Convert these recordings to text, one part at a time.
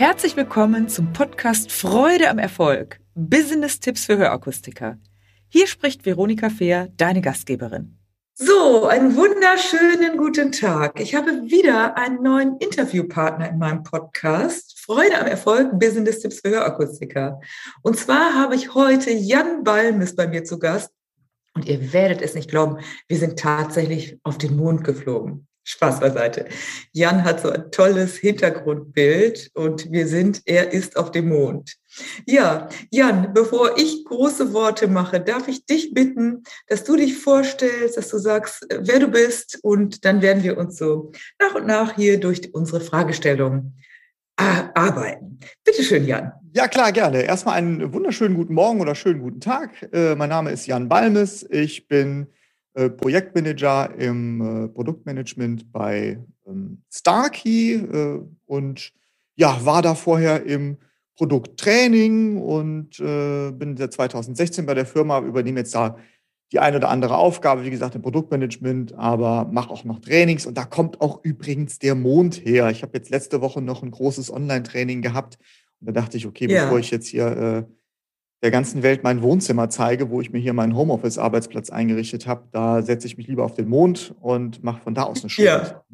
Herzlich willkommen zum Podcast Freude am Erfolg. Business-Tipps für Hörakustiker. Hier spricht Veronika Fehr, deine Gastgeberin. So, einen wunderschönen guten Tag. Ich habe wieder einen neuen Interviewpartner in meinem Podcast. Freude am Erfolg, Business-Tipps für Hörakustiker. Und zwar habe ich heute Jan Balmes bei mir zu Gast. Und ihr werdet es nicht glauben, wir sind tatsächlich auf den Mond geflogen. Spaß beiseite. Jan hat so ein tolles Hintergrundbild und wir sind, er ist auf dem Mond. Ja, Jan, bevor ich große Worte mache, darf ich dich bitten, dass du dich vorstellst, dass du sagst, wer du bist und dann werden wir uns so nach und nach hier durch unsere Fragestellungen arbeiten. Bitte schön, Jan. Ja, klar, gerne. Erstmal einen wunderschönen guten Morgen oder schönen guten Tag. Äh, mein Name ist Jan Balmes. Ich bin äh, Projektmanager im äh, Produktmanagement bei ähm, Starkey äh, und ja, war da vorher im Produkttraining und äh, bin seit 2016 bei der Firma, übernehme jetzt da die eine oder andere Aufgabe, wie gesagt, im Produktmanagement, aber mache auch noch Trainings und da kommt auch übrigens der Mond her. Ich habe jetzt letzte Woche noch ein großes Online-Training gehabt und da dachte ich, okay, ja. bevor ich jetzt hier äh, der ganzen Welt mein Wohnzimmer zeige, wo ich mir hier meinen Homeoffice-Arbeitsplatz eingerichtet habe, da setze ich mich lieber auf den Mond und mache von da aus eine Schule. Ja.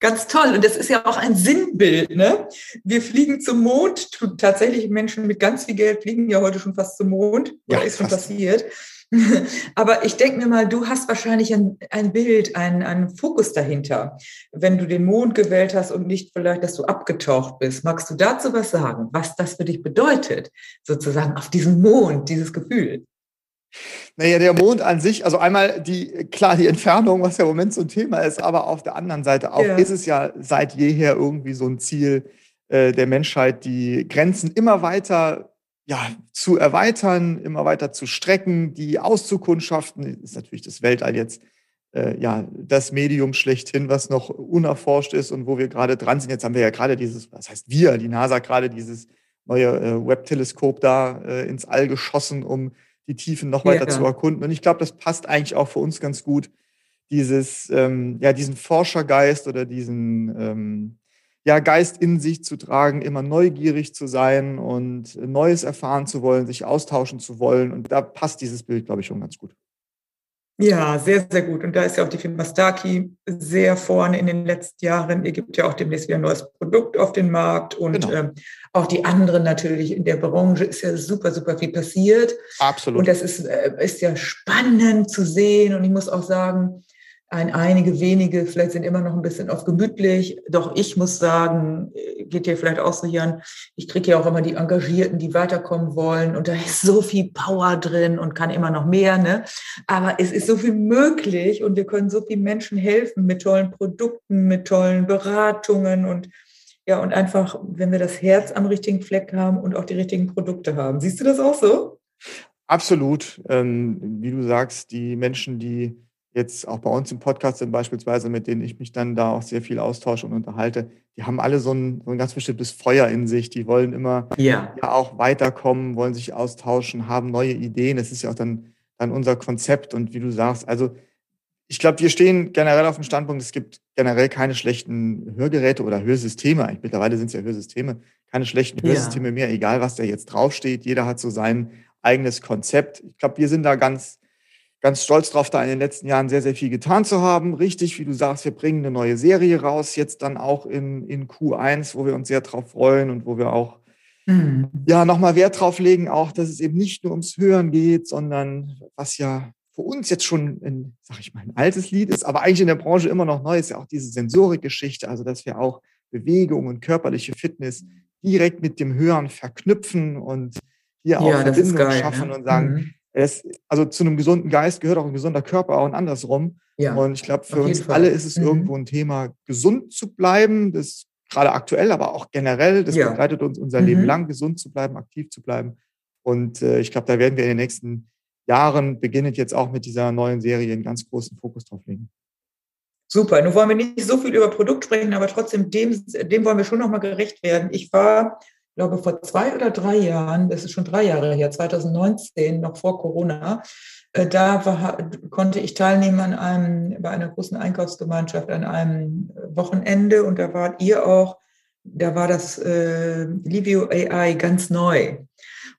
Ganz toll. Und das ist ja auch ein Sinnbild. Ne? Wir fliegen zum Mond. Tatsächlich Menschen mit ganz viel Geld fliegen ja heute schon fast zum Mond. Ja, ist schon passiert. Aber ich denke mir mal, du hast wahrscheinlich ein, ein Bild, einen, einen Fokus dahinter, wenn du den Mond gewählt hast und nicht vielleicht, dass du abgetaucht bist. Magst du dazu was sagen, was das für dich bedeutet, sozusagen auf diesem Mond, dieses Gefühl? Naja, der Mond an sich, also einmal die, klar, die Entfernung, was ja im Moment so ein Thema ist, aber auf der anderen Seite auch ja. ist es ja seit jeher irgendwie so ein Ziel äh, der Menschheit, die Grenzen immer weiter ja, zu erweitern, immer weiter zu strecken, die auszukundschaften. Ist natürlich das Weltall jetzt äh, ja das Medium schlechthin, was noch unerforscht ist und wo wir gerade dran sind. Jetzt haben wir ja gerade dieses, was heißt wir, die NASA gerade dieses neue äh, Webb-Teleskop da äh, ins All geschossen, um die Tiefen noch weiter ja. zu erkunden. Und ich glaube, das passt eigentlich auch für uns ganz gut, dieses, ähm, ja, diesen Forschergeist oder diesen ähm, ja, Geist in sich zu tragen, immer neugierig zu sein und Neues erfahren zu wollen, sich austauschen zu wollen. Und da passt dieses Bild, glaube ich, schon ganz gut. Ja, sehr, sehr gut. Und da ist ja auch die Firma Starkey sehr vorne in den letzten Jahren. Ihr gibt ja auch demnächst wieder ein neues Produkt auf den Markt und genau. ähm, auch die anderen natürlich in der Branche ist ja super, super viel passiert. Absolut. Und das ist, äh, ist ja spannend zu sehen. Und ich muss auch sagen, ein, einige wenige vielleicht sind immer noch ein bisschen auf gemütlich. Doch ich muss sagen, geht dir vielleicht auch so, Jan, ich kriege ja auch immer die Engagierten, die weiterkommen wollen. Und da ist so viel Power drin und kann immer noch mehr. Ne? Aber es ist so viel möglich und wir können so vielen Menschen helfen mit tollen Produkten, mit tollen Beratungen und ja, und einfach, wenn wir das Herz am richtigen Fleck haben und auch die richtigen Produkte haben. Siehst du das auch so? Absolut. Ähm, wie du sagst, die Menschen, die jetzt auch bei uns im Podcast sind beispielsweise, mit denen ich mich dann da auch sehr viel austausche und unterhalte, die haben alle so ein, so ein ganz bestimmtes Feuer in sich. Die wollen immer ja. ja. auch weiterkommen, wollen sich austauschen, haben neue Ideen. Das ist ja auch dann, dann unser Konzept. Und wie du sagst, also ich glaube, wir stehen generell auf dem Standpunkt, es gibt generell keine schlechten Hörgeräte oder Hörsysteme. Mittlerweile sind es ja Hörsysteme, keine schlechten Hörsysteme ja. mehr, egal was da jetzt draufsteht. Jeder hat so sein eigenes Konzept. Ich glaube, wir sind da ganz ganz stolz drauf, da in den letzten Jahren sehr, sehr viel getan zu haben. Richtig, wie du sagst, wir bringen eine neue Serie raus, jetzt dann auch in, in Q1, wo wir uns sehr drauf freuen und wo wir auch mhm. ja nochmal Wert drauf legen, auch, dass es eben nicht nur ums Hören geht, sondern was ja für uns jetzt schon ein, sag ich mal, ein altes Lied ist, aber eigentlich in der Branche immer noch neu ist, ja auch diese Sensorikgeschichte, also dass wir auch Bewegung und körperliche Fitness direkt mit dem Hören verknüpfen und hier auch ja, Verbindung schaffen ne? und sagen, mhm es, also zu einem gesunden Geist gehört auch ein gesunder Körper und andersrum. Ja, und ich glaube, für uns Fall. alle ist es mhm. irgendwo ein Thema, gesund zu bleiben. Das gerade aktuell, aber auch generell. Das ja. begleitet uns unser mhm. Leben lang, gesund zu bleiben, aktiv zu bleiben. Und äh, ich glaube, da werden wir in den nächsten Jahren, beginnend jetzt auch mit dieser neuen Serie, einen ganz großen Fokus drauf legen. Super. Nun wollen wir nicht so viel über Produkt sprechen, aber trotzdem dem, dem wollen wir schon nochmal gerecht werden. Ich war glaube, vor zwei oder drei Jahren, das ist schon drei Jahre her, 2019, noch vor Corona, äh, da war, konnte ich teilnehmen an einem, bei einer großen Einkaufsgemeinschaft an einem Wochenende und da wart ihr auch da war das äh, Livio AI ganz neu.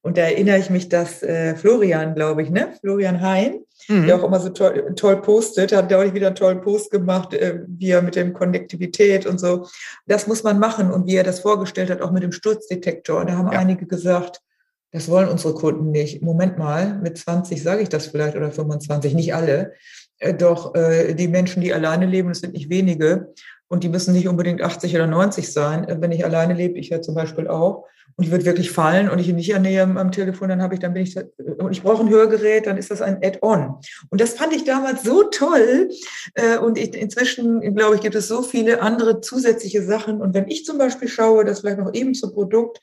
Und da erinnere ich mich, dass äh, Florian, glaube ich, ne? Florian Hein, mhm. der auch immer so toll, toll postet, hat, glaube ich, wieder einen tollen Post gemacht, äh, wie er mit dem Konnektivität und so. Das muss man machen. Und wie er das vorgestellt hat, auch mit dem Sturzdetektor. Da haben ja. einige gesagt, das wollen unsere Kunden nicht. Moment mal, mit 20 sage ich das vielleicht oder 25, nicht alle. Äh, doch äh, die Menschen, die alleine leben, das sind nicht wenige. Und die müssen nicht unbedingt 80 oder 90 sein. Äh, wenn ich alleine lebe, ich ja zum Beispiel auch, und ich würde wirklich fallen und ich ihn nicht ernähre am Telefon, dann habe ich, dann bin ich, und ich brauche ein Hörgerät, dann ist das ein Add-on. Und das fand ich damals so toll. Und ich, inzwischen, glaube ich, gibt es so viele andere zusätzliche Sachen. Und wenn ich zum Beispiel schaue, das vielleicht noch eben zum Produkt,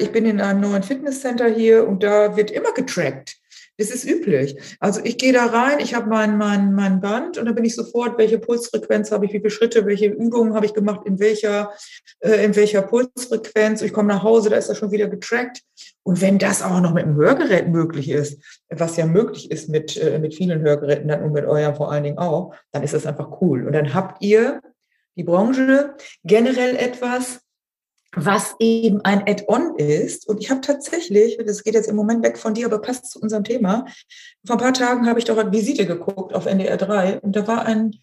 ich bin in einem neuen Fitnesscenter hier und da wird immer getrackt. Das ist üblich. Also ich gehe da rein, ich habe mein, mein, mein Band und dann bin ich sofort, welche Pulsfrequenz habe ich, wie viele Schritte, welche Übungen habe ich gemacht, in welcher, äh, in welcher Pulsfrequenz. Ich komme nach Hause, da ist das schon wieder getrackt. Und wenn das auch noch mit einem Hörgerät möglich ist, was ja möglich ist mit, äh, mit vielen Hörgeräten dann und mit eurem vor allen Dingen auch, dann ist das einfach cool. Und dann habt ihr die Branche generell etwas, was eben ein Add-on ist. Und ich habe tatsächlich, das geht jetzt im Moment weg von dir, aber passt zu unserem Thema. Vor ein paar Tagen habe ich doch eine Visite geguckt auf NDR 3 und da war ein,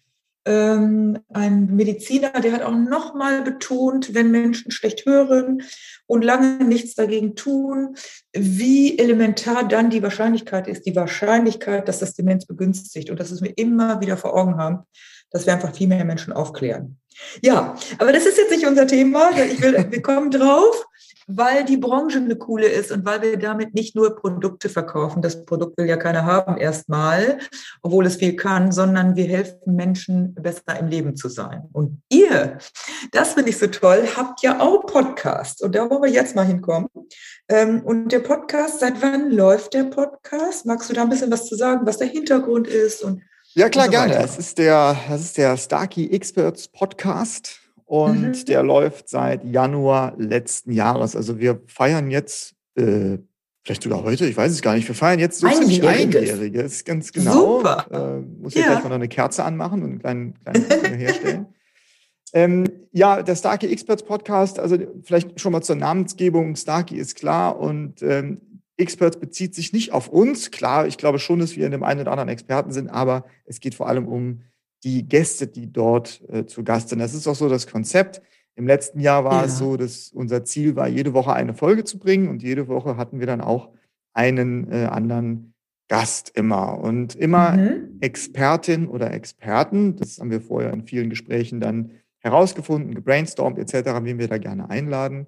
ähm, ein Mediziner, der hat auch nochmal betont, wenn Menschen schlecht hören und lange nichts dagegen tun, wie elementar dann die Wahrscheinlichkeit ist, die Wahrscheinlichkeit, dass das Demenz begünstigt und dass es wir immer wieder vor Augen haben, dass wir einfach viel mehr Menschen aufklären. Ja, aber das ist jetzt nicht unser Thema. Ich will, wir kommen drauf, weil die Branche eine coole ist und weil wir damit nicht nur Produkte verkaufen. Das Produkt will ja keiner haben erstmal, obwohl es viel kann, sondern wir helfen Menschen besser im Leben zu sein. Und ihr, das finde ich so toll, habt ja auch Podcast. Und da wollen wir jetzt mal hinkommen. Ähm, und der Podcast, seit wann läuft der Podcast? Magst du da ein bisschen was zu sagen, was der Hintergrund ist und ja, klar, so gerne. Es ist der, das ist der Starkey Experts Podcast und mhm. der läuft seit Januar letzten Jahres. Also wir feiern jetzt, äh, vielleicht sogar heute, ich weiß es gar nicht, wir feiern jetzt so ziemlich Einjähriges, ganz genau. Super. Äh, muss ja. gleich mal noch eine Kerze anmachen und einen kleinen, kleinen herstellen. Ähm, ja, der Starkey Experts Podcast, also vielleicht schon mal zur Namensgebung. Starkey ist klar und ähm, Experts bezieht sich nicht auf uns. Klar, ich glaube schon, dass wir in dem einen oder anderen Experten sind, aber es geht vor allem um die Gäste, die dort äh, zu Gast sind. Das ist auch so das Konzept. Im letzten Jahr war ja. es so, dass unser Ziel war, jede Woche eine Folge zu bringen und jede Woche hatten wir dann auch einen äh, anderen Gast immer und immer mhm. Expertin oder Experten. Das haben wir vorher in vielen Gesprächen dann herausgefunden, gebrainstormt etc., wen wir da gerne einladen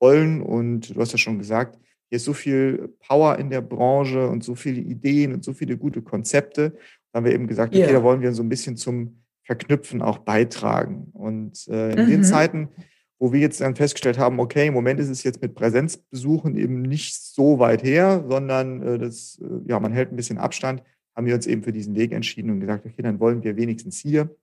wollen. Und du hast ja schon gesagt, hier ist so viel Power in der Branche und so viele Ideen und so viele gute Konzepte. Da haben wir eben gesagt, okay, yeah. da wollen wir so ein bisschen zum Verknüpfen auch beitragen. Und äh, in mhm. den Zeiten, wo wir jetzt dann festgestellt haben, okay, im Moment ist es jetzt mit Präsenzbesuchen eben nicht so weit her, sondern äh, das, äh, ja, man hält ein bisschen Abstand, haben wir uns eben für diesen Weg entschieden und gesagt, okay, dann wollen wir wenigstens hier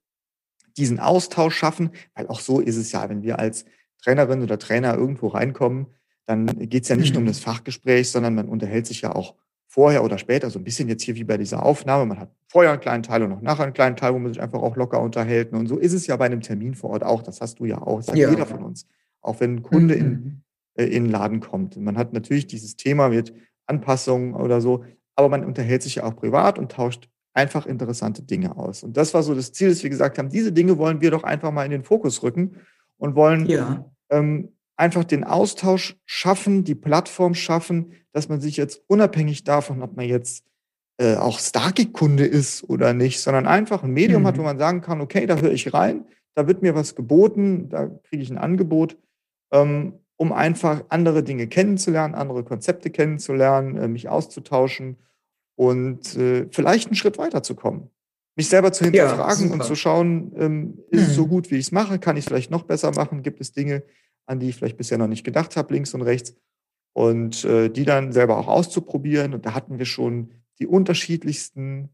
diesen Austausch schaffen, weil auch so ist es ja, wenn wir als Trainerin oder Trainer irgendwo reinkommen, dann geht es ja nicht nur um mhm. das Fachgespräch, sondern man unterhält sich ja auch vorher oder später, so ein bisschen jetzt hier wie bei dieser Aufnahme. Man hat vorher einen kleinen Teil und noch nachher einen kleinen Teil, wo man sich einfach auch locker unterhält. Und so ist es ja bei einem Termin vor Ort auch. Das hast du ja auch. Das hat ja. jeder von uns. Auch wenn ein Kunde in, mhm. äh, in den Laden kommt. Man hat natürlich dieses Thema mit Anpassungen oder so, aber man unterhält sich ja auch privat und tauscht einfach interessante Dinge aus. Und das war so das Ziel, dass wir gesagt haben, diese Dinge wollen wir doch einfach mal in den Fokus rücken und wollen ja. ähm, einfach den Austausch schaffen, die Plattform schaffen, dass man sich jetzt unabhängig davon, ob man jetzt äh, auch Starkey-Kunde ist oder nicht, sondern einfach ein Medium mhm. hat, wo mhm. man sagen kann, okay, da höre ich rein, da wird mir was geboten, da kriege ich ein Angebot, ähm, um einfach andere Dinge kennenzulernen, andere Konzepte kennenzulernen, äh, mich auszutauschen und äh, vielleicht einen Schritt weiterzukommen. Mich selber zu hinterfragen ja, und zu schauen, ähm, ist mhm. es so mhm. gut, wie ich es mache? Kann ich es vielleicht noch besser machen? Gibt es Dinge, an die ich vielleicht bisher noch nicht gedacht habe, links und rechts. Und äh, die dann selber auch auszuprobieren. Und da hatten wir schon die unterschiedlichsten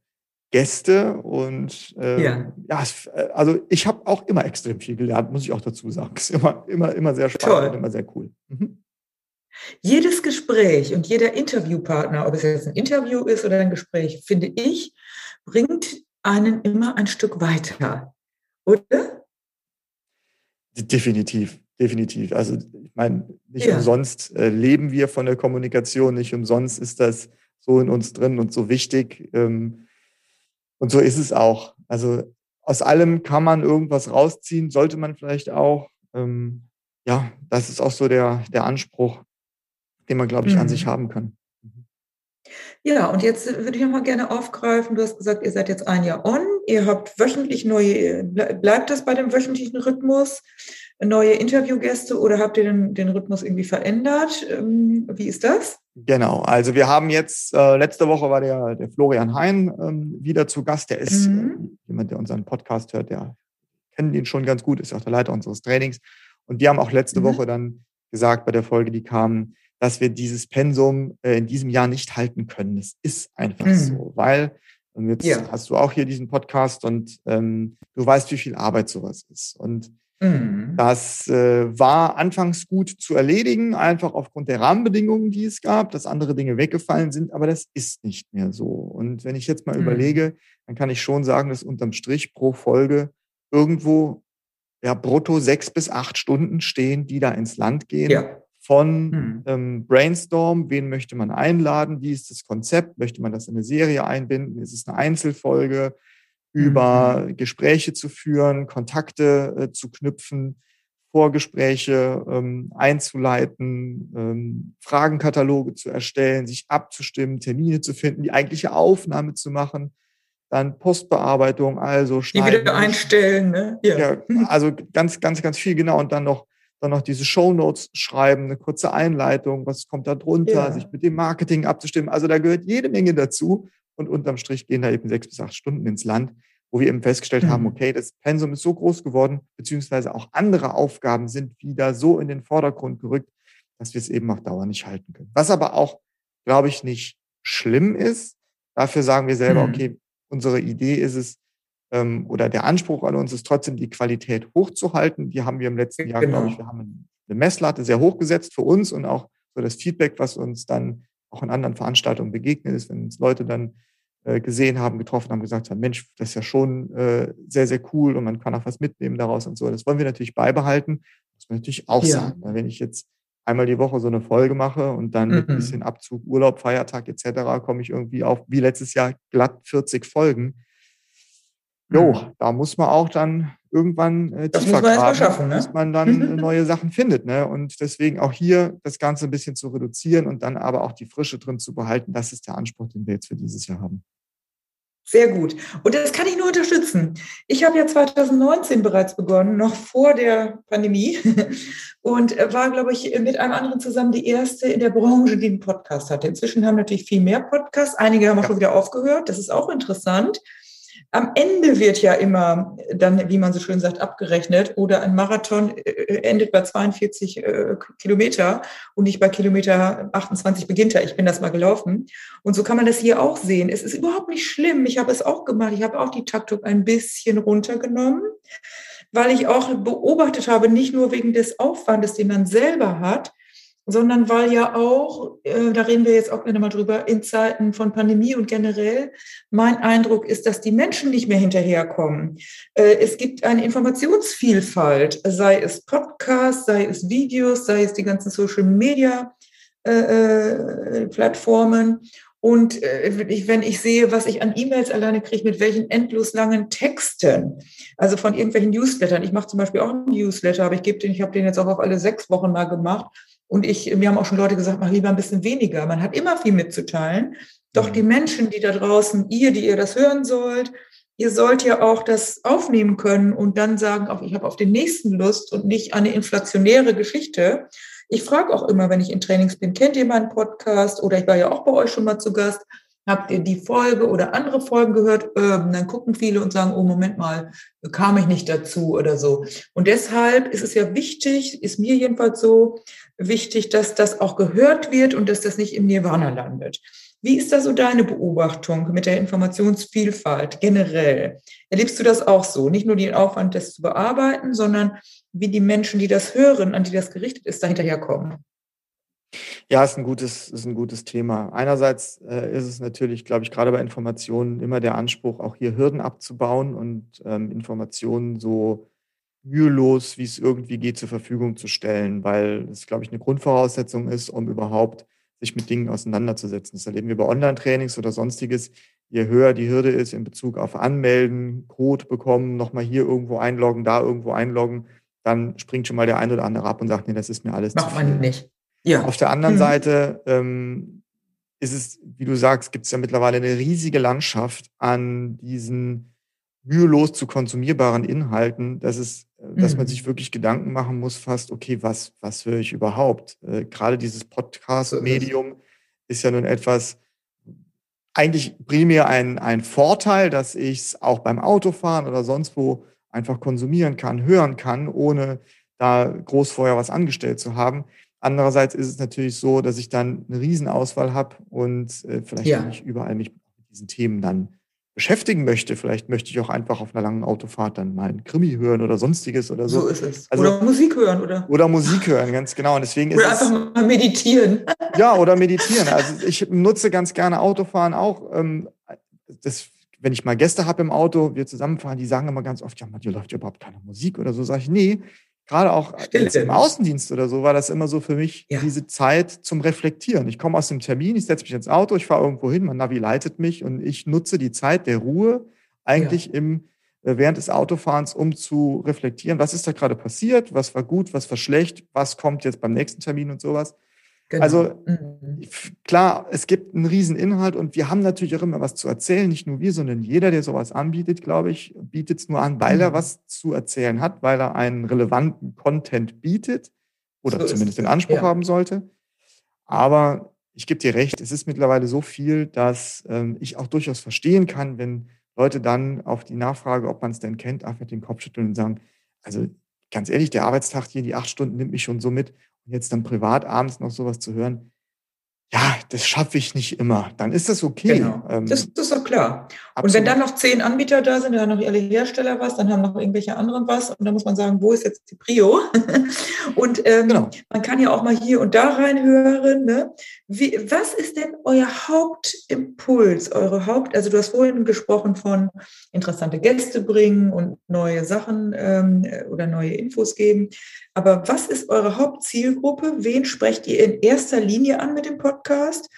Gäste. Und äh, ja. ja, äh, also ich habe auch immer extrem viel gelernt, muss ich auch dazu sagen. Es ist immer, immer, immer sehr spannend Toll. und immer sehr cool. Mhm. Jedes Gespräch und jeder Interviewpartner, ob es jetzt ein Interview ist oder ein Gespräch, finde ich, bringt einen immer ein Stück weiter, oder? Definitiv definitiv. Also ich meine, nicht ja. umsonst äh, leben wir von der Kommunikation, nicht umsonst ist das so in uns drin und so wichtig. Ähm, und so ist es auch. Also aus allem kann man irgendwas rausziehen, sollte man vielleicht auch. Ähm, ja, das ist auch so der, der Anspruch, den man, glaube ich, mhm. an sich haben kann. Ja, und jetzt würde ich nochmal gerne aufgreifen. Du hast gesagt, ihr seid jetzt ein Jahr on. Ihr habt wöchentlich neue, bleibt das bei dem wöchentlichen Rhythmus? Neue Interviewgäste oder habt ihr den, den Rhythmus irgendwie verändert? Ähm, wie ist das? Genau, also wir haben jetzt, äh, letzte Woche war der, der Florian Hein ähm, wieder zu Gast. Der ist mhm. äh, jemand, der unseren Podcast hört, der kennt ihn schon ganz gut, ist auch der Leiter unseres Trainings. Und wir haben auch letzte mhm. Woche dann gesagt bei der Folge, die kam, dass wir dieses Pensum äh, in diesem Jahr nicht halten können. Es ist einfach mhm. so, weil und jetzt ja. hast du auch hier diesen Podcast und ähm, du weißt, wie viel Arbeit sowas ist. Und mhm. das äh, war anfangs gut zu erledigen, einfach aufgrund der Rahmenbedingungen, die es gab, dass andere Dinge weggefallen sind, aber das ist nicht mehr so. Und wenn ich jetzt mal mhm. überlege, dann kann ich schon sagen, dass unterm Strich pro Folge irgendwo ja brutto sechs bis acht Stunden stehen, die da ins Land gehen. Ja von hm. ähm, Brainstorm, wen möchte man einladen, wie ist das Konzept, möchte man das in eine Serie einbinden, ist es eine Einzelfolge, über hm. Gespräche zu führen, Kontakte äh, zu knüpfen, Vorgespräche ähm, einzuleiten, ähm, Fragenkataloge zu erstellen, sich abzustimmen, Termine zu finden, die eigentliche Aufnahme zu machen, dann Postbearbeitung, also schneiden. Die wieder einstellen, ne? Ja. ja. Also ganz, ganz, ganz viel genau und dann noch dann noch diese Show Notes schreiben, eine kurze Einleitung, was kommt da drunter, ja. sich mit dem Marketing abzustimmen. Also da gehört jede Menge dazu. Und unterm Strich gehen da eben sechs bis acht Stunden ins Land, wo wir eben festgestellt mhm. haben, okay, das Pensum ist so groß geworden, beziehungsweise auch andere Aufgaben sind wieder so in den Vordergrund gerückt, dass wir es eben auf Dauer nicht halten können. Was aber auch, glaube ich, nicht schlimm ist. Dafür sagen wir selber, mhm. okay, unsere Idee ist es, ähm, oder der Anspruch an uns ist trotzdem, die Qualität hochzuhalten. Die haben wir im letzten Jahr, genau. glaube ich, wir haben eine Messlatte sehr hoch gesetzt für uns und auch so das Feedback, was uns dann auch in anderen Veranstaltungen begegnet ist, wenn uns Leute dann äh, gesehen haben, getroffen haben, gesagt haben, Mensch, das ist ja schon äh, sehr, sehr cool und man kann auch was mitnehmen daraus und so. Das wollen wir natürlich beibehalten. Das muss man natürlich auch ja. sagen. Wenn ich jetzt einmal die Woche so eine Folge mache und dann mhm. mit ein bisschen Abzug, Urlaub, Feiertag etc. komme ich irgendwie auf, wie letztes Jahr, glatt 40 Folgen jo, mhm. da muss man auch dann irgendwann äh, das tiefer graben, schaffen, ne? bis man dann neue Sachen findet. Ne? Und deswegen auch hier das Ganze ein bisschen zu reduzieren und dann aber auch die Frische drin zu behalten. Das ist der Anspruch, den wir jetzt für dieses Jahr haben. Sehr gut. Und das kann ich nur unterstützen. Ich habe ja 2019 bereits begonnen, noch vor der Pandemie, und war, glaube ich, mit einem anderen zusammen die erste in der Branche, die einen Podcast hatte. Inzwischen haben natürlich viel mehr Podcasts. Einige haben auch ja. schon wieder aufgehört. Das ist auch interessant. Am Ende wird ja immer dann, wie man so schön sagt, abgerechnet oder ein Marathon äh, endet bei 42 äh, Kilometer und nicht bei Kilometer 28 beginnt er. Ich bin das mal gelaufen. Und so kann man das hier auch sehen. Es ist überhaupt nicht schlimm. Ich habe es auch gemacht. Ich habe auch die Taktung ein bisschen runtergenommen, weil ich auch beobachtet habe, nicht nur wegen des Aufwandes, den man selber hat, sondern weil ja auch, äh, da reden wir jetzt auch gerne mal drüber, in Zeiten von Pandemie und generell, mein Eindruck ist, dass die Menschen nicht mehr hinterherkommen. Äh, es gibt eine Informationsvielfalt, sei es Podcasts, sei es Videos, sei es die ganzen Social Media äh, äh Plattformen. Und äh, wenn ich sehe, was ich an E-Mails alleine kriege, mit welchen endlos langen Texten, also von irgendwelchen Newslettern. Ich mache zum Beispiel auch einen Newsletter, aber ich gebe den, ich habe den jetzt auch auf alle sechs Wochen mal gemacht. Und ich, mir haben auch schon Leute gesagt, mach lieber ein bisschen weniger. Man hat immer viel mitzuteilen. Doch die Menschen, die da draußen, ihr, die ihr das hören sollt, ihr sollt ja auch das aufnehmen können und dann sagen, auch ich habe auf den nächsten Lust und nicht eine inflationäre Geschichte. Ich frage auch immer, wenn ich in Trainings bin, kennt ihr meinen Podcast oder ich war ja auch bei euch schon mal zu Gast. Habt ihr die Folge oder andere Folgen gehört? Ähm, dann gucken viele und sagen, oh, Moment mal, kam ich nicht dazu oder so. Und deshalb ist es ja wichtig, ist mir jedenfalls so wichtig, dass das auch gehört wird und dass das nicht im Nirvana landet. Wie ist da so deine Beobachtung mit der Informationsvielfalt generell? Erlebst du das auch so? Nicht nur den Aufwand, das zu bearbeiten, sondern wie die Menschen, die das hören, an die das gerichtet ist, dahinterher kommen? Ja, ist ein gutes, ist ein gutes Thema. Einerseits äh, ist es natürlich, glaube ich, gerade bei Informationen immer der Anspruch, auch hier Hürden abzubauen und ähm, Informationen so mühelos, wie es irgendwie geht, zur Verfügung zu stellen, weil es, glaube ich, eine Grundvoraussetzung ist, um überhaupt sich mit Dingen auseinanderzusetzen. Das erleben wir bei Online-Trainings oder sonstiges. Je höher die Hürde ist in Bezug auf Anmelden, Code bekommen, nochmal hier irgendwo einloggen, da irgendwo einloggen, dann springt schon mal der eine oder andere ab und sagt, nee, das ist mir alles Macht zu viel. man nicht. Ja. Auf der anderen mhm. Seite ähm, ist es, wie du sagst, gibt es ja mittlerweile eine riesige Landschaft an diesen mühelos zu konsumierbaren Inhalten, dass es, äh, dass man sich mhm. wirklich Gedanken machen muss, fast, okay, was, was höre ich überhaupt? Äh, gerade dieses Podcast-Medium ist ja nun etwas, eigentlich primär ein, ein Vorteil, dass ich es auch beim Autofahren oder sonst wo einfach konsumieren kann, hören kann, ohne da groß vorher was angestellt zu haben. Andererseits ist es natürlich so, dass ich dann eine Riesenauswahl habe und äh, vielleicht ja. nicht überall mich mit diesen Themen dann beschäftigen möchte. Vielleicht möchte ich auch einfach auf einer langen Autofahrt dann mal einen Krimi hören oder sonstiges oder so. So ist es. Also, oder Musik hören, oder? Oder Musik hören, ganz genau. Und deswegen oder ist einfach mal meditieren. Ja, oder meditieren. Also ich nutze ganz gerne Autofahren auch. Ähm, das, wenn ich mal Gäste habe im Auto, wir zusammenfahren, die sagen immer ganz oft, ja, hier läuft überhaupt keine Musik oder so. Sage ich, nee, gerade auch im Außendienst oder so, war das immer so für mich ja. diese Zeit zum Reflektieren. Ich komme aus dem Termin, ich setze mich ins Auto, ich fahre irgendwo hin, mein Navi leitet mich und ich nutze die Zeit der Ruhe eigentlich ja. im, äh, während des Autofahrens, um zu reflektieren, was ist da gerade passiert, was war gut, was war schlecht, was kommt jetzt beim nächsten Termin und sowas. Genau. Also mhm. klar, es gibt einen riesen Inhalt und wir haben natürlich auch immer was zu erzählen. Nicht nur wir, sondern jeder, der sowas anbietet, glaube ich, bietet es nur an, weil mhm. er was zu erzählen hat, weil er einen relevanten Content bietet oder so zumindest den Anspruch ja. haben sollte. Aber ich gebe dir recht, es ist mittlerweile so viel, dass ähm, ich auch durchaus verstehen kann, wenn Leute dann auf die Nachfrage, ob man es denn kennt, einfach den Kopf schütteln und sagen, also ganz ehrlich, der Arbeitstag hier, die acht Stunden nimmt mich schon so mit jetzt dann privat abends noch sowas zu hören, ja, das schaffe ich nicht immer. Dann ist das okay. Genau. Ähm, das, das, ist doch klar. Absolut. Und wenn dann noch zehn Anbieter da sind, dann haben noch alle Hersteller was, dann haben noch irgendwelche anderen was. Und dann muss man sagen, wo ist jetzt die Prio? und ähm, genau. man kann ja auch mal hier und da reinhören. Ne? Wie, was ist denn euer Hauptimpuls, eure Haupt, also du hast vorhin gesprochen von interessante Gäste bringen und neue Sachen ähm, oder neue Infos geben. Aber was ist eure Hauptzielgruppe? Wen sprecht ihr in erster Linie an mit dem Podcast?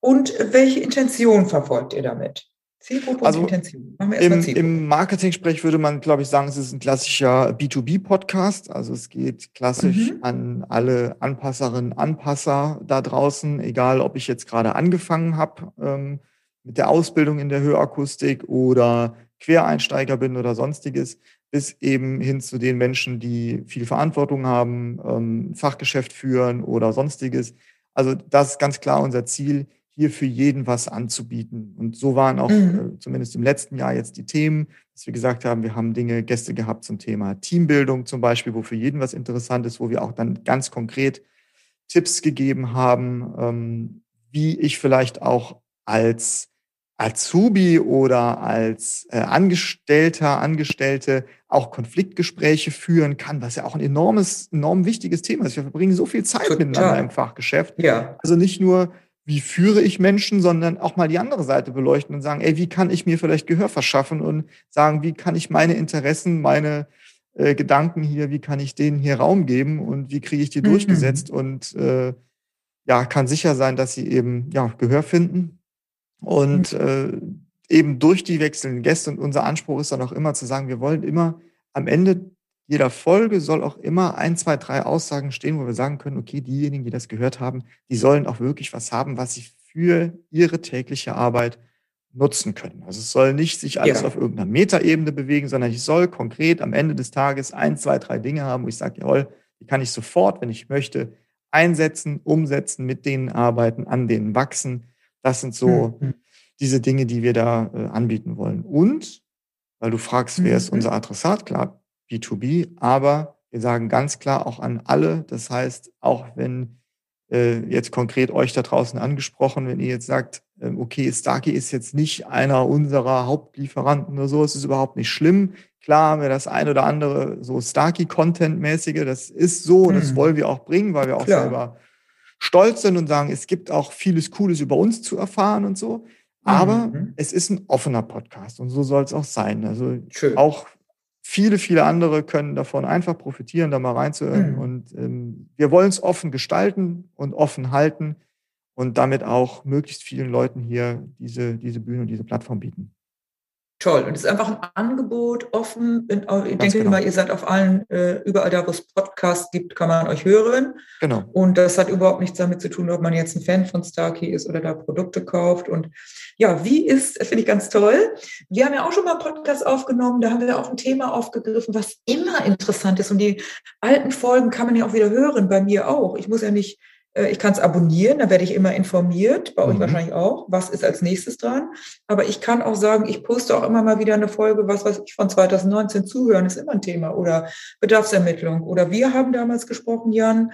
Und welche Intention verfolgt ihr damit? Zielgruppe also und Intention. Im, Im Marketing-Sprech würde man, glaube ich, sagen, es ist ein klassischer B2B-Podcast. Also es geht klassisch mhm. an alle Anpasserinnen, Anpasser da draußen, egal ob ich jetzt gerade angefangen habe ähm, mit der Ausbildung in der Hörakustik oder Quereinsteiger bin oder sonstiges bis eben hin zu den Menschen, die viel Verantwortung haben, ähm, Fachgeschäft führen oder sonstiges. Also das ist ganz klar unser Ziel, hier für jeden was anzubieten. Und so waren auch mhm. äh, zumindest im letzten Jahr jetzt die Themen, dass wir gesagt haben, wir haben Dinge, Gäste gehabt zum Thema Teambildung zum Beispiel, wo für jeden was interessant ist, wo wir auch dann ganz konkret Tipps gegeben haben, ähm, wie ich vielleicht auch als Azubi oder als äh, Angestellter, Angestellte auch Konfliktgespräche führen kann, was ja auch ein enormes, enorm wichtiges Thema ist. Wir verbringen so viel Zeit Total. miteinander im Fachgeschäft. Ja. Also nicht nur, wie führe ich Menschen, sondern auch mal die andere Seite beleuchten und sagen, ey, wie kann ich mir vielleicht Gehör verschaffen und sagen, wie kann ich meine Interessen, meine äh, Gedanken hier, wie kann ich denen hier Raum geben und wie kriege ich die mhm. durchgesetzt und äh, ja, kann sicher sein, dass sie eben ja Gehör finden und mhm. äh, eben durch die wechselnden Gäste und unser Anspruch ist dann auch immer zu sagen, wir wollen immer am Ende jeder Folge soll auch immer ein, zwei, drei Aussagen stehen, wo wir sagen können, okay, diejenigen, die das gehört haben, die sollen auch wirklich was haben, was sie für ihre tägliche Arbeit nutzen können. Also es soll nicht sich alles ja. auf irgendeiner Metaebene bewegen, sondern ich soll konkret am Ende des Tages ein, zwei, drei Dinge haben, wo ich sage, jawohl, die kann ich sofort, wenn ich möchte, einsetzen, umsetzen, mit denen arbeiten, an denen wachsen. Das sind so mhm. diese Dinge, die wir da äh, anbieten wollen. Und, weil du fragst, wer mhm. ist unser Adressat? Klar, B2B, aber wir sagen ganz klar auch an alle. Das heißt, auch wenn äh, jetzt konkret euch da draußen angesprochen, wenn ihr jetzt sagt, äh, okay, Starkey ist jetzt nicht einer unserer Hauptlieferanten oder so, es ist überhaupt nicht schlimm. Klar haben wir das ein oder andere so Starkey-Content-mäßige, das ist so, mhm. das wollen wir auch bringen, weil wir auch klar. selber stolz sind und sagen, es gibt auch vieles Cooles über uns zu erfahren und so. Aber mhm. es ist ein offener Podcast und so soll es auch sein. Also Schön. auch viele, viele andere können davon einfach profitieren, da mal reinzuhören. Mhm. Und ähm, wir wollen es offen gestalten und offen halten und damit auch möglichst vielen Leuten hier diese, diese Bühne und diese Plattform bieten. Toll. Und es ist einfach ein Angebot offen. Ich Ganz denke genau. mal, ihr seid auf allen, äh, überall da, wo es Podcasts gibt, kann man euch hören. Genau. Und das hat überhaupt nichts damit zu tun, ob man jetzt ein Fan von Starkey ist oder da Produkte kauft. Und ja, wie ist, finde ich ganz toll. Wir haben ja auch schon mal einen Podcast aufgenommen, da haben wir auch ein Thema aufgegriffen, was immer interessant ist. Und die alten Folgen kann man ja auch wieder hören, bei mir auch. Ich muss ja nicht ich kann es abonnieren, da werde ich immer informiert, bei mhm. euch wahrscheinlich auch, was ist als nächstes dran. Aber ich kann auch sagen, ich poste auch immer mal wieder eine Folge, was weiß ich, von 2019 zuhören, ist immer ein Thema. Oder Bedarfsermittlung. Oder wir haben damals gesprochen, Jan,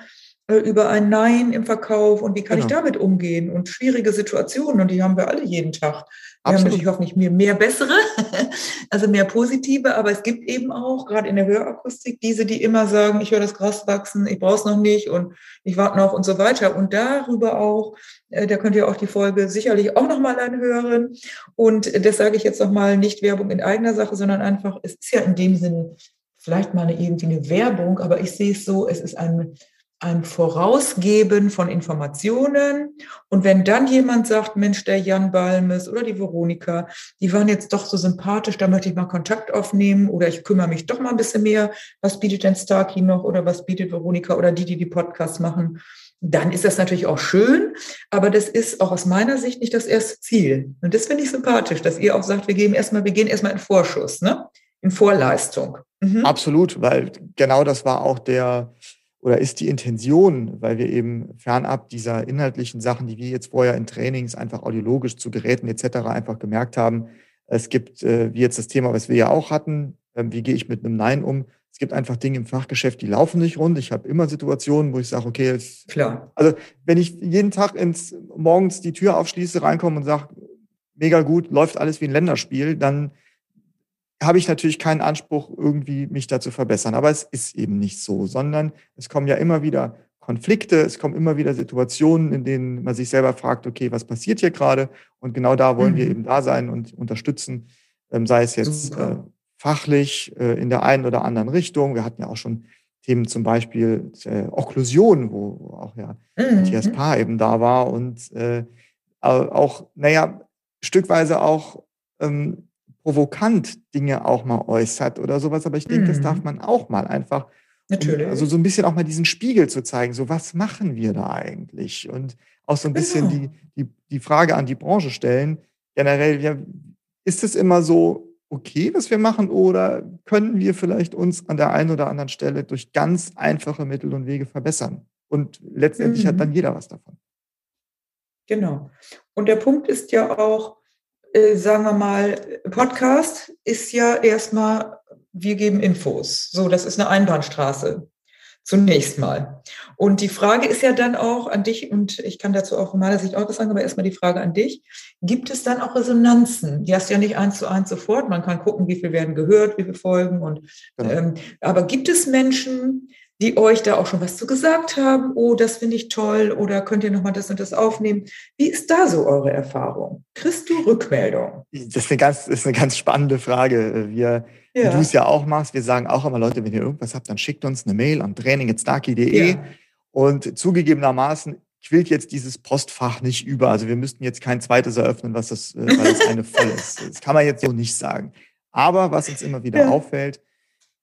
äh, über ein Nein im Verkauf und wie kann genau. ich damit umgehen und schwierige Situationen und die haben wir alle jeden Tag. Wir Absolut. haben natürlich hoffentlich mehr, mehr bessere, also mehr positive, aber es gibt eben auch, gerade in der Hörakustik, diese, die immer sagen, ich höre das Gras wachsen, ich brauche es noch nicht und ich warte noch und so weiter. Und darüber auch, äh, da könnt ihr auch die Folge sicherlich auch nochmal anhören. Und das sage ich jetzt nochmal, nicht Werbung in eigener Sache, sondern einfach, es ist ja in dem Sinne vielleicht mal eine, irgendwie eine Werbung, aber ich sehe es so, es ist ein ein Vorausgeben von Informationen. Und wenn dann jemand sagt, Mensch, der Jan Balmes oder die Veronika, die waren jetzt doch so sympathisch, da möchte ich mal Kontakt aufnehmen oder ich kümmere mich doch mal ein bisschen mehr. Was bietet denn Starkey noch oder was bietet Veronika oder die, die die Podcasts machen? Dann ist das natürlich auch schön, aber das ist auch aus meiner Sicht nicht das erste Ziel. Und das finde ich sympathisch, dass ihr auch sagt, wir gehen erstmal, wir gehen erstmal in Vorschuss, ne? In Vorleistung. Mhm. Absolut, weil genau das war auch der, oder ist die Intention, weil wir eben fernab dieser inhaltlichen Sachen, die wir jetzt vorher in Trainings einfach audiologisch zu Geräten etc. einfach gemerkt haben, es gibt, äh, wie jetzt das Thema, was wir ja auch hatten, äh, wie gehe ich mit einem Nein um? Es gibt einfach Dinge im Fachgeschäft, die laufen nicht rund. Ich habe immer Situationen, wo ich sage, okay, jetzt, klar. Also wenn ich jeden Tag ins morgens die Tür aufschließe, reinkomme und sage, mega gut, läuft alles wie ein Länderspiel, dann habe ich natürlich keinen Anspruch, irgendwie mich da zu verbessern. Aber es ist eben nicht so, sondern es kommen ja immer wieder Konflikte, es kommen immer wieder Situationen, in denen man sich selber fragt, okay, was passiert hier gerade? Und genau da wollen mhm. wir eben da sein und unterstützen, ähm, sei es jetzt äh, fachlich äh, in der einen oder anderen Richtung. Wir hatten ja auch schon Themen zum Beispiel äh, Okklusion, wo, wo auch ja mhm. Matthias Paar eben da war und äh, auch, naja, stückweise auch ähm, provokant Dinge auch mal äußert oder sowas. Aber ich denke, mhm. das darf mhm. man auch mal einfach. Natürlich. Um, also so ein bisschen auch mal diesen Spiegel zu zeigen. So, was machen wir da eigentlich? Und auch so ein bisschen genau. die, die, die Frage an die Branche stellen. Generell, ja, ist es immer so okay, was wir machen? Oder können wir vielleicht uns an der einen oder anderen Stelle durch ganz einfache Mittel und Wege verbessern? Und letztendlich mhm. hat dann mhm. jeder was davon. Genau. Und der Punkt ist ja auch, äh, sagen wir mal, Podcast ist ja erstmal, wir geben Infos. So, das ist eine Einbahnstraße. Zunächst mal. Und die Frage ist ja dann auch an dich, und ich kann dazu auch von meiner Sicht auch was sagen, aber erstmal die Frage an dich. Gibt es dann auch Resonanzen? Die hast du ja nicht eins zu eins sofort. Man kann gucken, wie viel werden gehört, wie viele Folgen. Und, genau. ähm, aber gibt es Menschen, die euch da auch schon was zu gesagt haben, oh, das finde ich toll oder könnt ihr nochmal das und das aufnehmen. Wie ist da so eure Erfahrung? Kriegst du Rückmeldung? Das ist eine ganz, ist eine ganz spannende Frage. Wir, ja. wie du es ja auch machst, wir sagen auch immer, Leute, wenn ihr irgendwas habt, dann schickt uns eine Mail an training.starkey.de ja. und zugegebenermaßen quillt jetzt dieses Postfach nicht über. Also wir müssten jetzt kein zweites eröffnen, was das, äh, weil es eine voll ist. Das kann man jetzt so nicht sagen. Aber was uns immer wieder ja. auffällt,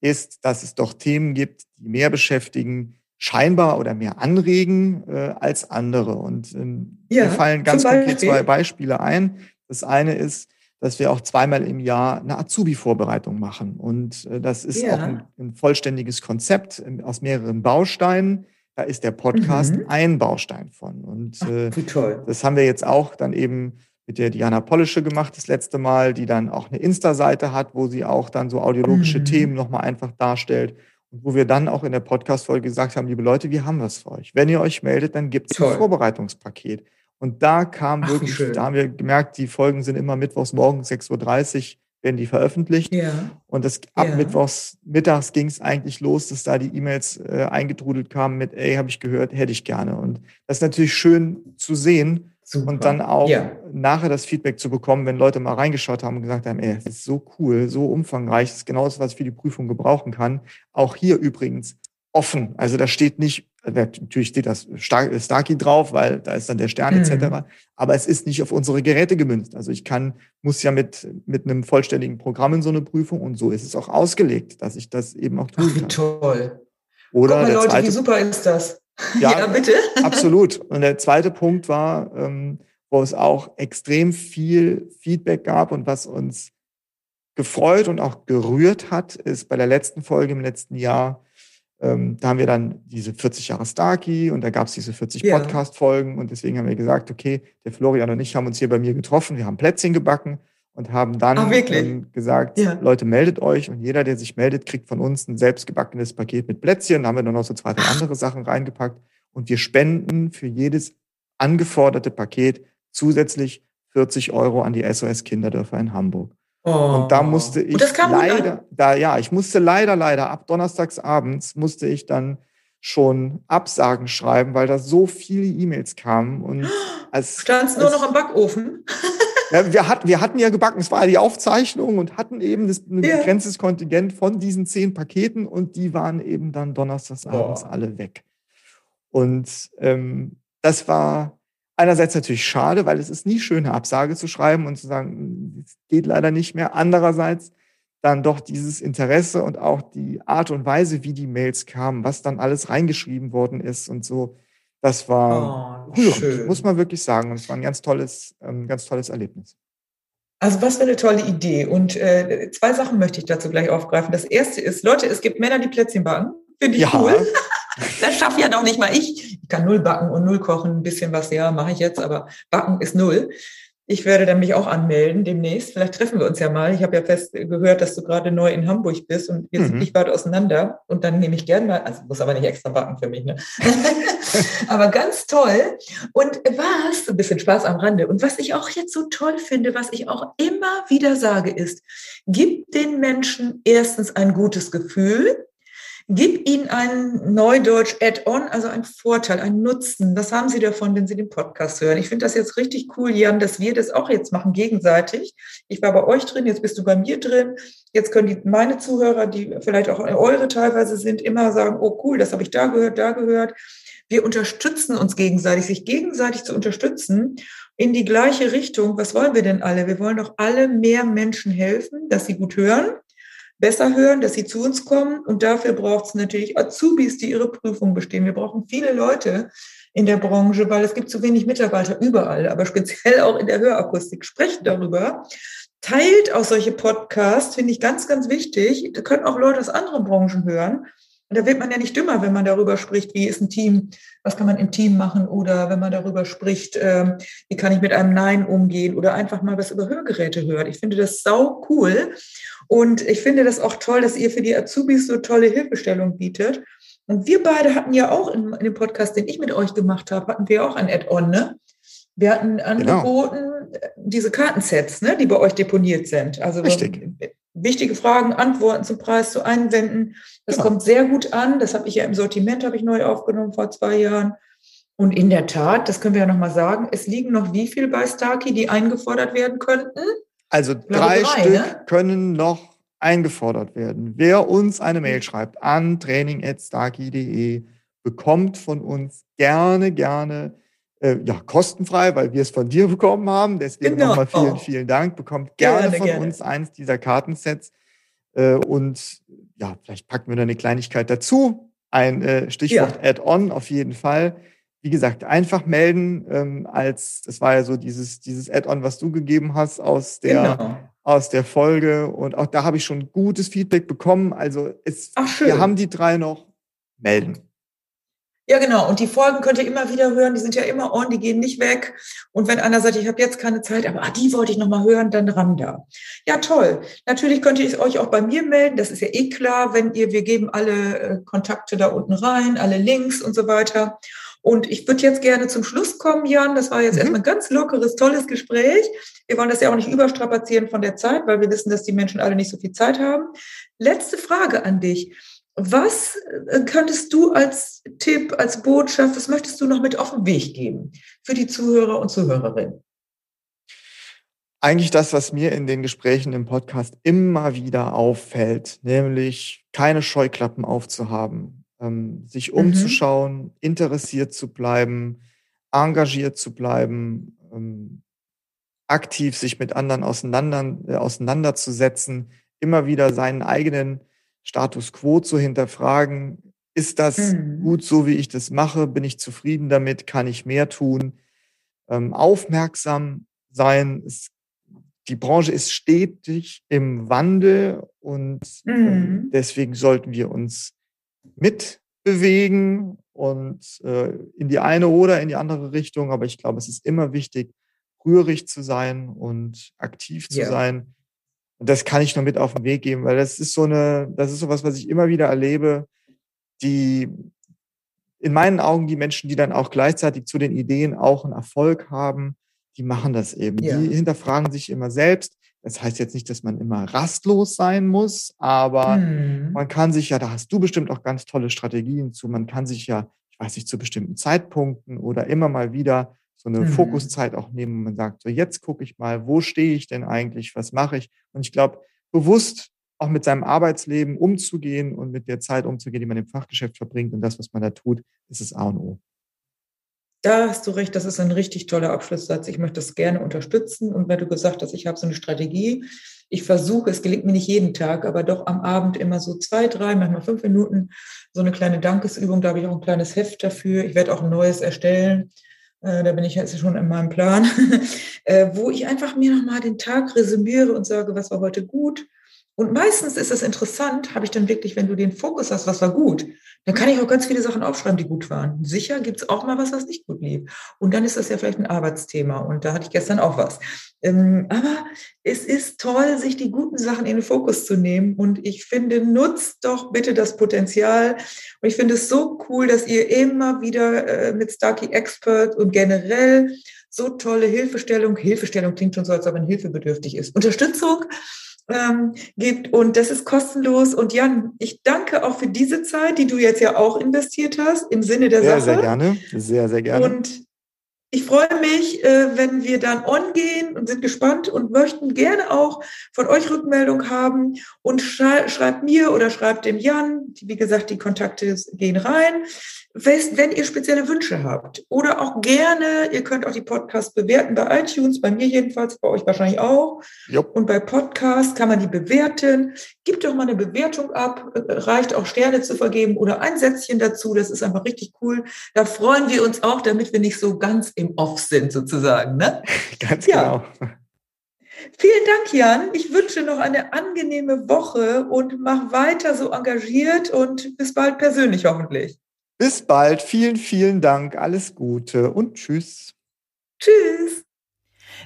ist, dass es doch Themen gibt, die mehr beschäftigen, scheinbar oder mehr anregen äh, als andere. Und ähm, ja, mir fallen ganz konkret zwei Beispiele ein. Das eine ist, dass wir auch zweimal im Jahr eine Azubi-Vorbereitung machen. Und äh, das ist ja. auch ein, ein, vollständiges Konzept äh, aus mehreren Bausteinen. Da ist der Podcast mhm. ein Baustein von. Und äh, Ach, das haben wir jetzt auch dann eben mit der Diana Pollische gemacht das letzte Mal, die dann auch eine Insta-Seite hat, wo sie auch dann so audiologische mhm. Themen nochmal einfach darstellt. Und wo wir dann auch in der Podcast-Folge gesagt haben, liebe Leute, wir haben was für euch. Wenn ihr euch meldet, dann gibt es ein Vorbereitungspaket. Und da kam Ach, wirklich, da haben wir gemerkt, die Folgen sind immer mittwochs morgens 6.30 Uhr werden die veröffentlicht. Ja. Und das, ab ja. mittwochs mittags ging es eigentlich los, dass da die E-Mails äh, eingetrudelt kamen mit, ey, habe ich gehört, hätte ich gerne. Und das ist natürlich schön zu sehen, Super. Und dann auch ja. nachher das Feedback zu bekommen, wenn Leute mal reingeschaut haben und gesagt haben, ey, das ist so cool, so umfangreich, das ist genau das, was ich für die Prüfung gebrauchen kann. Auch hier übrigens offen. Also da steht nicht, natürlich steht das Starkey drauf, weil da ist dann der Stern mhm. etc. Aber es ist nicht auf unsere Geräte gemünzt. Also ich kann, muss ja mit, mit einem vollständigen Programm in so eine Prüfung und so ist es auch ausgelegt, dass ich das eben auch tun Ach, wie kann. toll. Oder Guck mal, Leute, zweite, wie super ist das? Ja, ja, bitte. Absolut. Und der zweite Punkt war, ähm, wo es auch extrem viel Feedback gab und was uns gefreut und auch gerührt hat, ist bei der letzten Folge im letzten Jahr, ähm, da haben wir dann diese 40 Jahre Starkey und da gab es diese 40 ja. Podcast-Folgen und deswegen haben wir gesagt, okay, der Florian und ich haben uns hier bei mir getroffen, wir haben Plätzchen gebacken und haben dann Ach, ähm, gesagt, ja. Leute, meldet euch und jeder, der sich meldet, kriegt von uns ein selbstgebackenes Paket mit Plätzchen. Da haben wir dann noch so zwei, drei andere Sachen reingepackt und wir spenden für jedes angeforderte Paket zusätzlich 40 Euro an die SOS Kinderdörfer in Hamburg. Oh. Und da musste ich leider, da, ja, ich musste leider, leider ab donnerstags abends musste ich dann schon Absagen schreiben, weil da so viele E-Mails kamen und als standst nur noch am Backofen. ja, wir hatten, wir hatten ja gebacken, es war ja die Aufzeichnung und hatten eben das, ein ja. begrenztes Kontingent von diesen zehn Paketen und die waren eben dann donnerstags abends oh. alle weg. Und ähm, das war einerseits natürlich schade, weil es ist nie schön, eine Absage zu schreiben und zu sagen, es geht leider nicht mehr. Andererseits dann doch dieses Interesse und auch die Art und Weise, wie die Mails kamen, was dann alles reingeschrieben worden ist und so. Das war oh, rührend, muss man wirklich sagen. Und es war ein ganz tolles, ähm, ganz tolles Erlebnis. Also was für eine tolle Idee. Und äh, zwei Sachen möchte ich dazu gleich aufgreifen. Das erste ist, Leute, es gibt Männer, die Plätzchen backen. Finde ich ja. cool. Das schaffe ja noch nicht mal ich. Ich kann null backen und null kochen, ein bisschen was, ja, mache ich jetzt, aber backen ist null. Ich werde dann mich auch anmelden demnächst. Vielleicht treffen wir uns ja mal. Ich habe ja fest gehört, dass du gerade neu in Hamburg bist und wir mhm. sind nicht weit auseinander. Und dann nehme ich gerne mal, also muss aber nicht extra backen für mich, ne? aber ganz toll. Und was, ein bisschen Spaß am Rande. Und was ich auch jetzt so toll finde, was ich auch immer wieder sage, ist, gib den Menschen erstens ein gutes Gefühl Gib ihnen ein Neudeutsch Add-on, also ein Vorteil, ein Nutzen. Was haben sie davon, wenn sie den Podcast hören? Ich finde das jetzt richtig cool, Jan, dass wir das auch jetzt machen, gegenseitig. Ich war bei euch drin, jetzt bist du bei mir drin. Jetzt können die, meine Zuhörer, die vielleicht auch eure teilweise sind, immer sagen, oh cool, das habe ich da gehört, da gehört. Wir unterstützen uns gegenseitig, sich gegenseitig zu unterstützen in die gleiche Richtung. Was wollen wir denn alle? Wir wollen doch alle mehr Menschen helfen, dass sie gut hören besser hören, dass sie zu uns kommen. Und dafür braucht es natürlich Azubis, die ihre Prüfung bestehen. Wir brauchen viele Leute in der Branche, weil es gibt zu wenig Mitarbeiter überall, aber speziell auch in der Hörakustik. Sprecht darüber. Teilt auch solche Podcasts, finde ich ganz, ganz wichtig. Da können auch Leute aus anderen Branchen hören. Und da wird man ja nicht dümmer, wenn man darüber spricht, wie ist ein Team, was kann man im Team machen oder wenn man darüber spricht, äh, wie kann ich mit einem Nein umgehen oder einfach mal was über Hörgeräte hört. Ich finde das sau cool. Und ich finde das auch toll, dass ihr für die Azubis so tolle Hilfestellung bietet. Und wir beide hatten ja auch in, in dem Podcast, den ich mit euch gemacht habe, hatten wir auch ein Add-on, ne? Wir hatten genau. angeboten genau. diese Kartensets, ne, die bei euch deponiert sind. Also Richtig. wichtige Fragen, Antworten zum Preis zu einwenden. Das genau. kommt sehr gut an. Das habe ich ja im Sortiment, habe ich neu aufgenommen vor zwei Jahren. Und in der Tat, das können wir ja nochmal sagen, es liegen noch wie viel bei Starkey, die eingefordert werden könnten? Also drei, drei, Stück ne? können noch eingefordert werden. Wer uns eine Mail schreibt an training.starkey.de, bekommt von uns gerne, gerne, äh, ja, kostenfrei, weil wir es von dir bekommen haben. Deswegen genau. nochmal vielen, vielen Dank. Bekommt gerne, gerne von gerne. uns eins dieser Kartensets. Äh, und ja, vielleicht packen wir da eine Kleinigkeit dazu. Ein äh, Stichwort ja. Add-on auf jeden Fall wie gesagt, einfach melden, ähm, als das war ja so dieses, dieses Add-on, was du gegeben hast aus der, genau. aus der Folge. Und auch da habe ich schon gutes Feedback bekommen. Also es, Ach, wir haben die drei noch melden. Ja, genau. Und die Folgen könnt ihr immer wieder hören. Die sind ja immer on, die gehen nicht weg. Und wenn einer sagt, ich habe jetzt keine Zeit, aber ah, die wollte ich noch mal hören, dann ran da. Ja, toll. Natürlich könnt ihr euch auch bei mir melden. Das ist ja eh klar, wenn ihr, wir geben alle äh, Kontakte da unten rein, alle Links und so weiter. Und ich würde jetzt gerne zum Schluss kommen, Jan. Das war jetzt mhm. erstmal ein ganz lockeres, tolles Gespräch. Wir wollen das ja auch nicht überstrapazieren von der Zeit, weil wir wissen, dass die Menschen alle nicht so viel Zeit haben. Letzte Frage an dich. Was äh, könntest du als Tipp, als Botschaft, was möchtest du noch mit auf den Weg geben für die Zuhörer und Zuhörerinnen? Eigentlich das, was mir in den Gesprächen im Podcast immer wieder auffällt, nämlich keine Scheuklappen aufzuhaben, ähm, sich mhm. umzuschauen, mhm. interessiert zu bleiben, engagiert zu bleiben, ähm, aktiv sich mit anderen auseinander, äh, auseinanderzusetzen, immer wieder seinen eigenen Status quo zu hinterfragen. Ist das mhm. gut so, wie ich das mache? Bin ich zufrieden damit? Kann ich mehr tun? Ähm, aufmerksam sein. Es, die Branche ist stetig im Wandel und ähm, mhm. deswegen sollten wir uns mitbewegen und äh, in die eine oder in die andere Richtung. Aber ich glaube, es ist immer wichtig, rührig zu sein und aktiv zu ja. sein und das kann ich nur mit auf den Weg geben, weil das ist so eine, das ist so was, was ich immer wieder erlebe, die in meinen Augen die Menschen, die dann auch gleichzeitig zu den Ideen auch einen Erfolg haben, die machen das eben. Ja. Die hinterfragen sich immer selbst. Das heißt jetzt nicht, dass man immer rastlos sein muss, aber hm. man kann sich ja, da hast du bestimmt auch ganz tolle Strategien zu, man kann sich ja, ich weiß nicht, zu bestimmten Zeitpunkten oder immer mal wieder so eine mhm. Fokuszeit auch nehmen, wo man sagt, so jetzt gucke ich mal, wo stehe ich denn eigentlich, was mache ich? Und ich glaube, bewusst auch mit seinem Arbeitsleben umzugehen und mit der Zeit umzugehen, die man im Fachgeschäft verbringt und das, was man da tut, ist das A und O. Da hast du recht, das ist ein richtig toller Abschlusssatz. Ich möchte das gerne unterstützen. Und wenn du gesagt hast, ich habe so eine Strategie, ich versuche, es gelingt mir nicht jeden Tag, aber doch am Abend immer so zwei, drei, manchmal fünf Minuten, so eine kleine Dankesübung, da habe ich auch ein kleines Heft dafür. Ich werde auch ein neues erstellen äh, da bin ich jetzt schon in meinem Plan, äh, wo ich einfach mir nochmal den Tag resümiere und sage, was war heute gut, und meistens ist es interessant, habe ich dann wirklich, wenn du den Fokus hast, was war gut, dann kann ich auch ganz viele Sachen aufschreiben, die gut waren. Sicher gibt es auch mal was, was nicht gut lief. Und dann ist das ja vielleicht ein Arbeitsthema. Und da hatte ich gestern auch was. Ähm, aber es ist toll, sich die guten Sachen in den Fokus zu nehmen. Und ich finde, nutzt doch bitte das Potenzial. Und ich finde es so cool, dass ihr immer wieder äh, mit Starkey Expert und generell so tolle Hilfestellung, Hilfestellung klingt schon so, als ob man hilfebedürftig ist, Unterstützung ähm, gibt. Und das ist kostenlos. Und Jan, ich danke auch für diese Zeit, die du jetzt ja auch investiert hast, im Sinne der sehr, Sache. Sehr, sehr gerne. Sehr, sehr gerne. Und ich freue mich, äh, wenn wir dann on gehen und sind gespannt und möchten gerne auch von euch Rückmeldung haben und schreibt mir oder schreibt dem Jan, wie gesagt, die Kontakte gehen rein, wenn ihr spezielle Wünsche habt oder auch gerne, ihr könnt auch die Podcasts bewerten bei iTunes, bei mir jedenfalls, bei euch wahrscheinlich auch. Jupp. Und bei Podcasts kann man die bewerten. Gibt doch mal eine Bewertung ab, reicht auch Sterne zu vergeben oder ein Sätzchen dazu. Das ist einfach richtig cool. Da freuen wir uns auch, damit wir nicht so ganz im Off sind sozusagen. Ne? Ganz ja. genau. Vielen Dank, Jan. Ich wünsche noch eine angenehme Woche und mach weiter so engagiert und bis bald persönlich hoffentlich. Bis bald. Vielen, vielen Dank. Alles Gute und tschüss. Tschüss.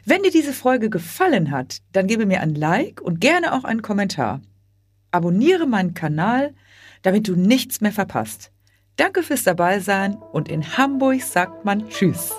Wenn dir diese Folge gefallen hat, dann gebe mir ein Like und gerne auch einen Kommentar. Abonniere meinen Kanal, damit du nichts mehr verpasst. Danke fürs Dabeisein und in Hamburg sagt man Tschüss.